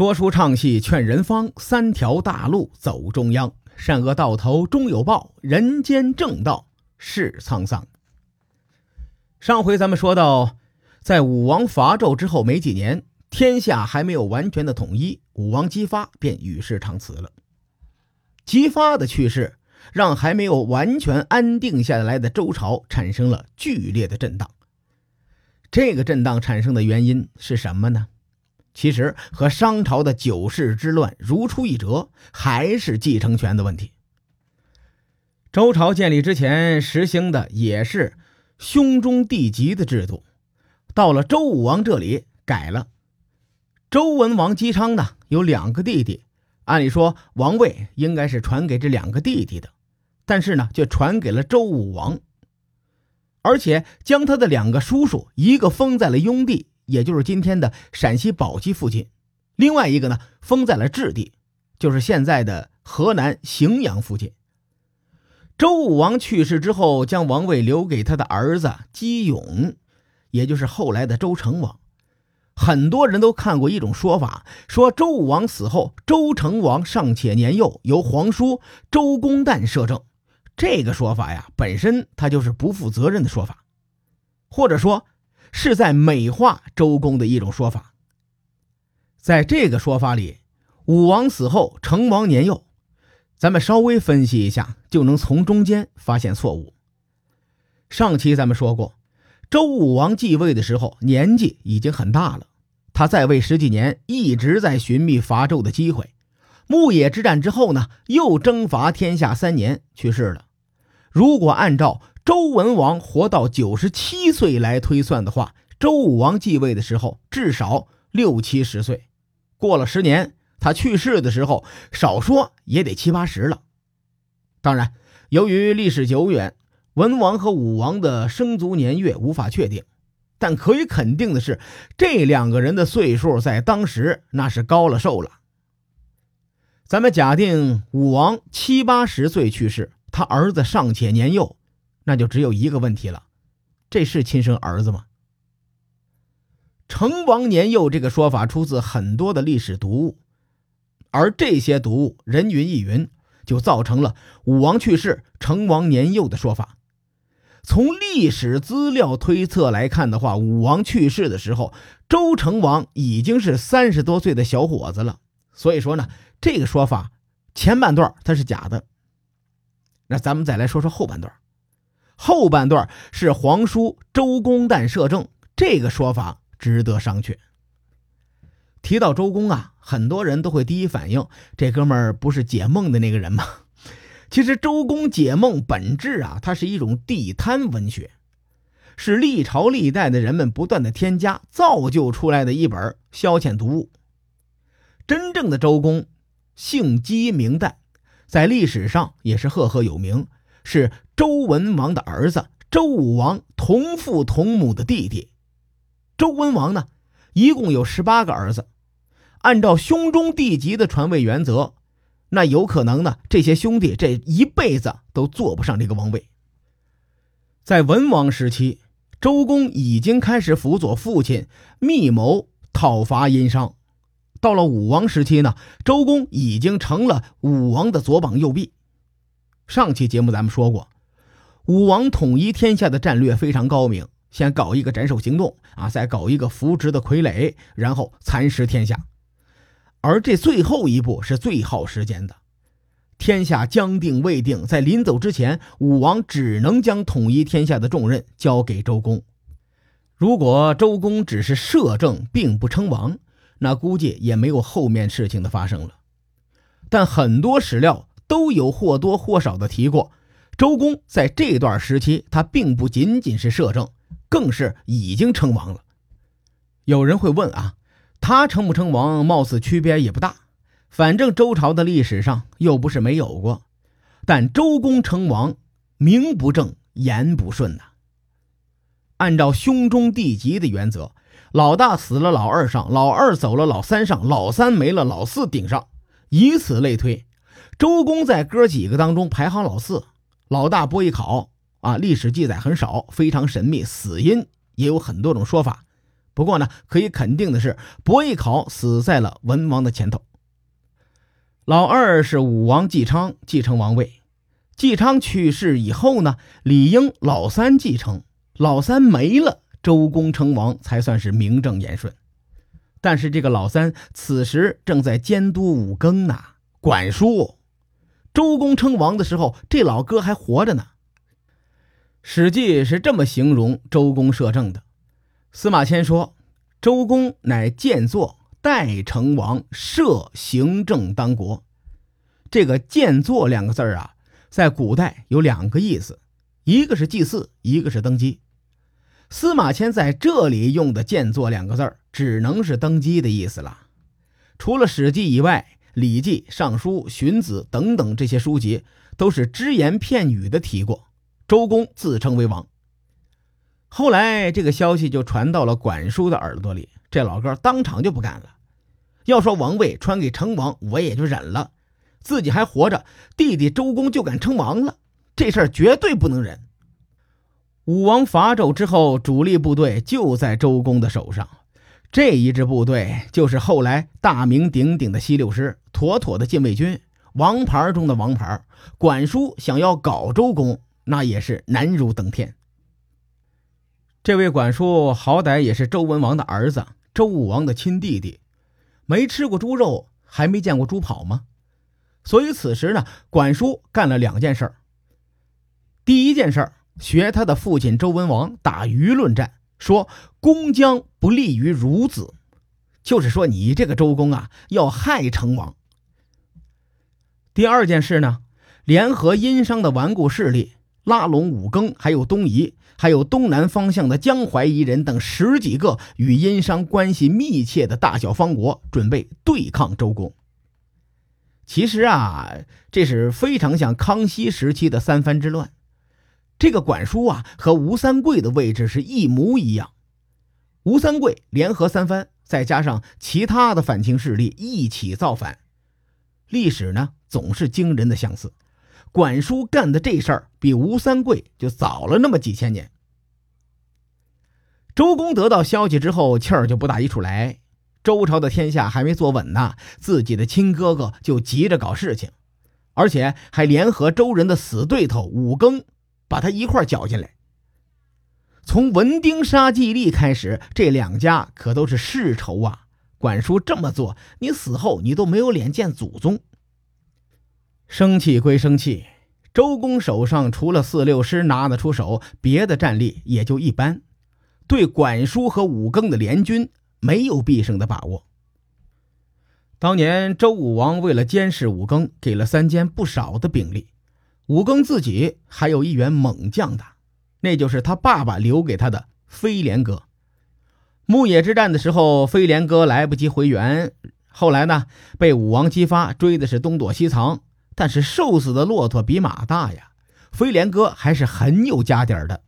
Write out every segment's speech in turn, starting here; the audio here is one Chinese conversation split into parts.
说书唱戏劝人方，三条大路走中央。善恶到头终有报，人间正道是沧桑。上回咱们说到，在武王伐纣之后没几年，天下还没有完全的统一，武王姬发便与世长辞了。姬发的去世，让还没有完全安定下来的周朝产生了剧烈的震荡。这个震荡产生的原因是什么呢？其实和商朝的九世之乱如出一辙，还是继承权的问题。周朝建立之前实行的也是兄终弟及的制度，到了周武王这里改了。周文王姬昌呢有两个弟弟，按理说王位应该是传给这两个弟弟的，但是呢却传给了周武王，而且将他的两个叔叔一个封在了雍地。也就是今天的陕西宝鸡附近，另外一个呢封在了质地，就是现在的河南荥阳附近。周武王去世之后，将王位留给他的儿子姬勇，也就是后来的周成王。很多人都看过一种说法，说周武王死后，周成王尚且年幼，由皇叔周公旦摄政。这个说法呀，本身它就是不负责任的说法，或者说。是在美化周公的一种说法。在这个说法里，武王死后，成王年幼，咱们稍微分析一下，就能从中间发现错误。上期咱们说过，周武王继位的时候年纪已经很大了，他在位十几年，一直在寻觅伐纣的机会。牧野之战之后呢，又征伐天下三年，去世了。如果按照周文王活到九十七岁来推算的话，周武王继位的时候至少六七十岁，过了十年，他去世的时候少说也得七八十了。当然，由于历史久远，文王和武王的生卒年月无法确定，但可以肯定的是，这两个人的岁数在当时那是高了寿了。咱们假定武王七八十岁去世，他儿子尚且年幼。那就只有一个问题了，这是亲生儿子吗？成王年幼这个说法出自很多的历史读物，而这些读物人云亦云，就造成了武王去世成王年幼的说法。从历史资料推测来看的话，武王去世的时候，周成王已经是三十多岁的小伙子了。所以说呢，这个说法前半段它是假的。那咱们再来说说后半段。后半段是皇叔周公旦摄政，这个说法值得商榷。提到周公啊，很多人都会第一反应，这哥们儿不是解梦的那个人吗？其实周公解梦本质啊，它是一种地摊文学，是历朝历代的人们不断的添加造就出来的一本消遣读物。真正的周公姓姬名旦，在历史上也是赫赫有名。是周文王的儿子，周武王同父同母的弟弟。周文王呢，一共有十八个儿子。按照兄终弟及的传位原则，那有可能呢，这些兄弟这一辈子都坐不上这个王位。在文王时期，周公已经开始辅佐父亲密谋讨伐殷商。到了武王时期呢，周公已经成了武王的左膀右臂。上期节目咱们说过，武王统一天下的战略非常高明，先搞一个斩首行动啊，再搞一个扶植的傀儡，然后蚕食天下。而这最后一步是最耗时间的。天下将定未定，在临走之前，武王只能将统一天下的重任交给周公。如果周公只是摄政，并不称王，那估计也没有后面事情的发生了。但很多史料。都有或多或少的提过，周公在这段时期，他并不仅仅是摄政，更是已经称王了。有人会问啊，他称不称王，貌似区别也不大，反正周朝的历史上又不是没有过。但周公称王，名不正言不顺呐。按照兄终弟及的原则，老大死了，老二上；老二走了，老三上；老三没了，老四顶上，以此类推。周公在哥几个当中排行老四，老大波一考啊，历史记载很少，非常神秘，死因也有很多种说法，不过呢，可以肯定的是，伯邑考死在了文王的前头。老二是武王姬昌继承王位，姬昌去世以后呢，理应老三继承。老三没了，周公称王才算是名正言顺。但是这个老三此时正在监督五更呢，管叔。周公称王的时候，这老哥还活着呢。《史记》是这么形容周公摄政的：司马迁说，周公乃建作。代成王摄行政当国，这个“建作”两个字儿啊，在古代有两个意思，一个是祭祀，一个是登基。司马迁在这里用的“建作”两个字儿只能是登基的意思了。除了《史记》以外，《礼记》《尚书》《荀子》等等这些书籍都是只言片语的提过，周公自称为王。后来这个消息就传到了管叔的耳朵里。这老哥当场就不干了，要说王位传给成王，我也就忍了。自己还活着，弟弟周公就敢称王了，这事儿绝对不能忍。武王伐纣之后，主力部队就在周公的手上，这一支部队就是后来大名鼎鼎的西六师，妥妥的禁卫军，王牌中的王牌。管叔想要搞周公，那也是难如登天。这位管叔好歹也是周文王的儿子。周武王的亲弟弟，没吃过猪肉，还没见过猪跑吗？所以此时呢，管叔干了两件事第一件事学他的父亲周文王打舆论战，说公将不利于孺子，就是说你这个周公啊，要害成王。第二件事呢，联合殷商的顽固势力，拉拢武庚，还有东夷。还有东南方向的江淮夷人等十几个与殷商关系密切的大小方国，准备对抗周公。其实啊，这是非常像康熙时期的三藩之乱。这个管叔啊，和吴三桂的位置是一模一样。吴三桂联合三藩，再加上其他的反清势力一起造反，历史呢总是惊人的相似。管叔干的这事儿比吴三桂就早了那么几千年。周公得到消息之后，气儿就不打一处来。周朝的天下还没坐稳呢，自己的亲哥哥就急着搞事情，而且还联合周人的死对头武庚，把他一块搅进来。从文丁杀季历开始，这两家可都是世仇啊！管叔这么做，你死后你都没有脸见祖宗。生气归生气，周公手上除了四六师拿得出手，别的战力也就一般。对管叔和武庚的联军没有必胜的把握。当年周武王为了监视武庚，给了三监不少的兵力。武庚自己还有一员猛将的，那就是他爸爸留给他的飞廉哥。牧野之战的时候，飞廉哥来不及回援，后来呢被武王姬发，追的是东躲西藏。但是瘦死的骆驼比马大呀，飞廉哥还是很有家底儿的。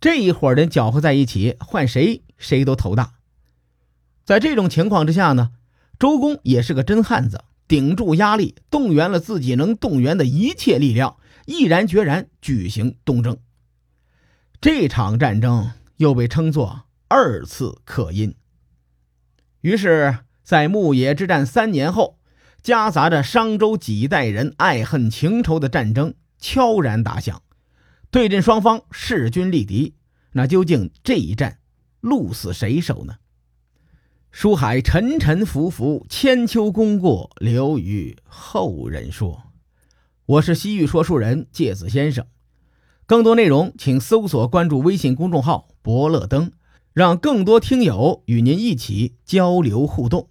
这一伙人搅和在一起，换谁谁都头大。在这种情况之下呢，周公也是个真汉子，顶住压力，动员了自己能动员的一切力量，毅然决然举行东征。这场战争又被称作二次克殷。于是，在牧野之战三年后。夹杂着商周几代人爱恨情仇的战争悄然打响，对阵双方势均力敌。那究竟这一战鹿死谁手呢？书海沉沉浮浮，千秋功过留于后人说。我是西域说书人介子先生，更多内容请搜索关注微信公众号“伯乐灯”，让更多听友与您一起交流互动。